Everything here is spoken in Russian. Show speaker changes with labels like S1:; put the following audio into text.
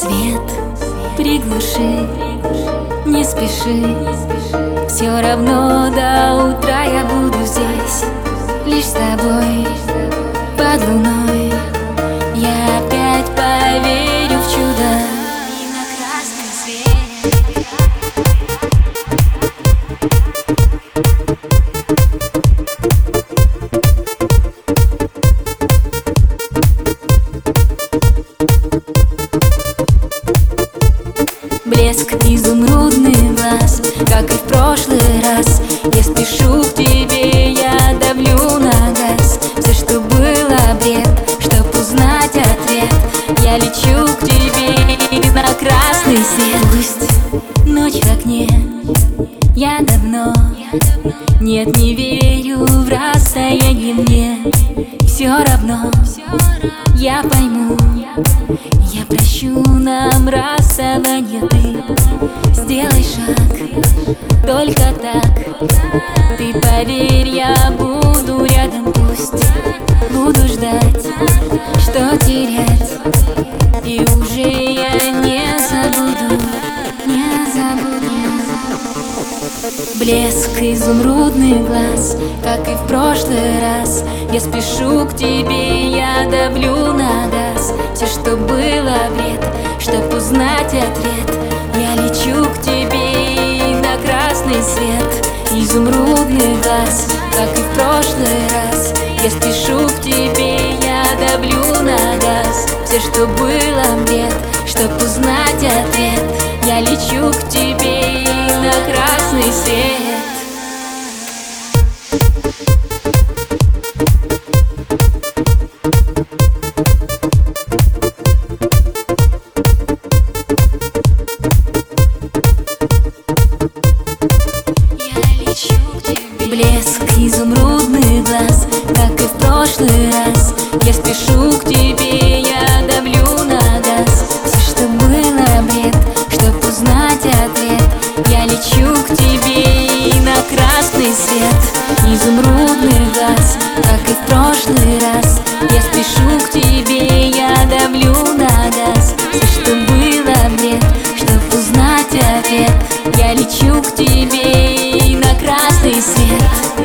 S1: Свет приглуши, не спеши. Все равно до утра я буду здесь Лишь с тобой под луной Блеск изумрудный глаз, как и в прошлый раз. Я спешу к тебе, я давлю на газ. Все, что было бред, чтоб узнать ответ. Я лечу к тебе на красный свет. Пусть ночь в окне, я давно Нет, не верю в расстояние мне. Все равно, я пойму. Я прощу нам расставание Ты только так. Ты поверь, я буду рядом Пусть буду ждать, что терять. И уже я не забуду, не забуду. Блеск изумрудный глаз, как и в прошлый раз. Я спешу к тебе, я давлю на газ. Все, что было бред, чтоб узнать ответ прошлый раз. Я спешу к тебе, я давлю на газ. Все, что было бред, чтоб узнать ответ. Я лечу к тебе на красный свет Блеск изумрудный глаз, как и в прошлый раз. Я спешу к тебе, я давлю на газ. Все, что было бред, чтоб узнать ответ. Я лечу к тебе на красный свет. Изумрудный глаз, узнать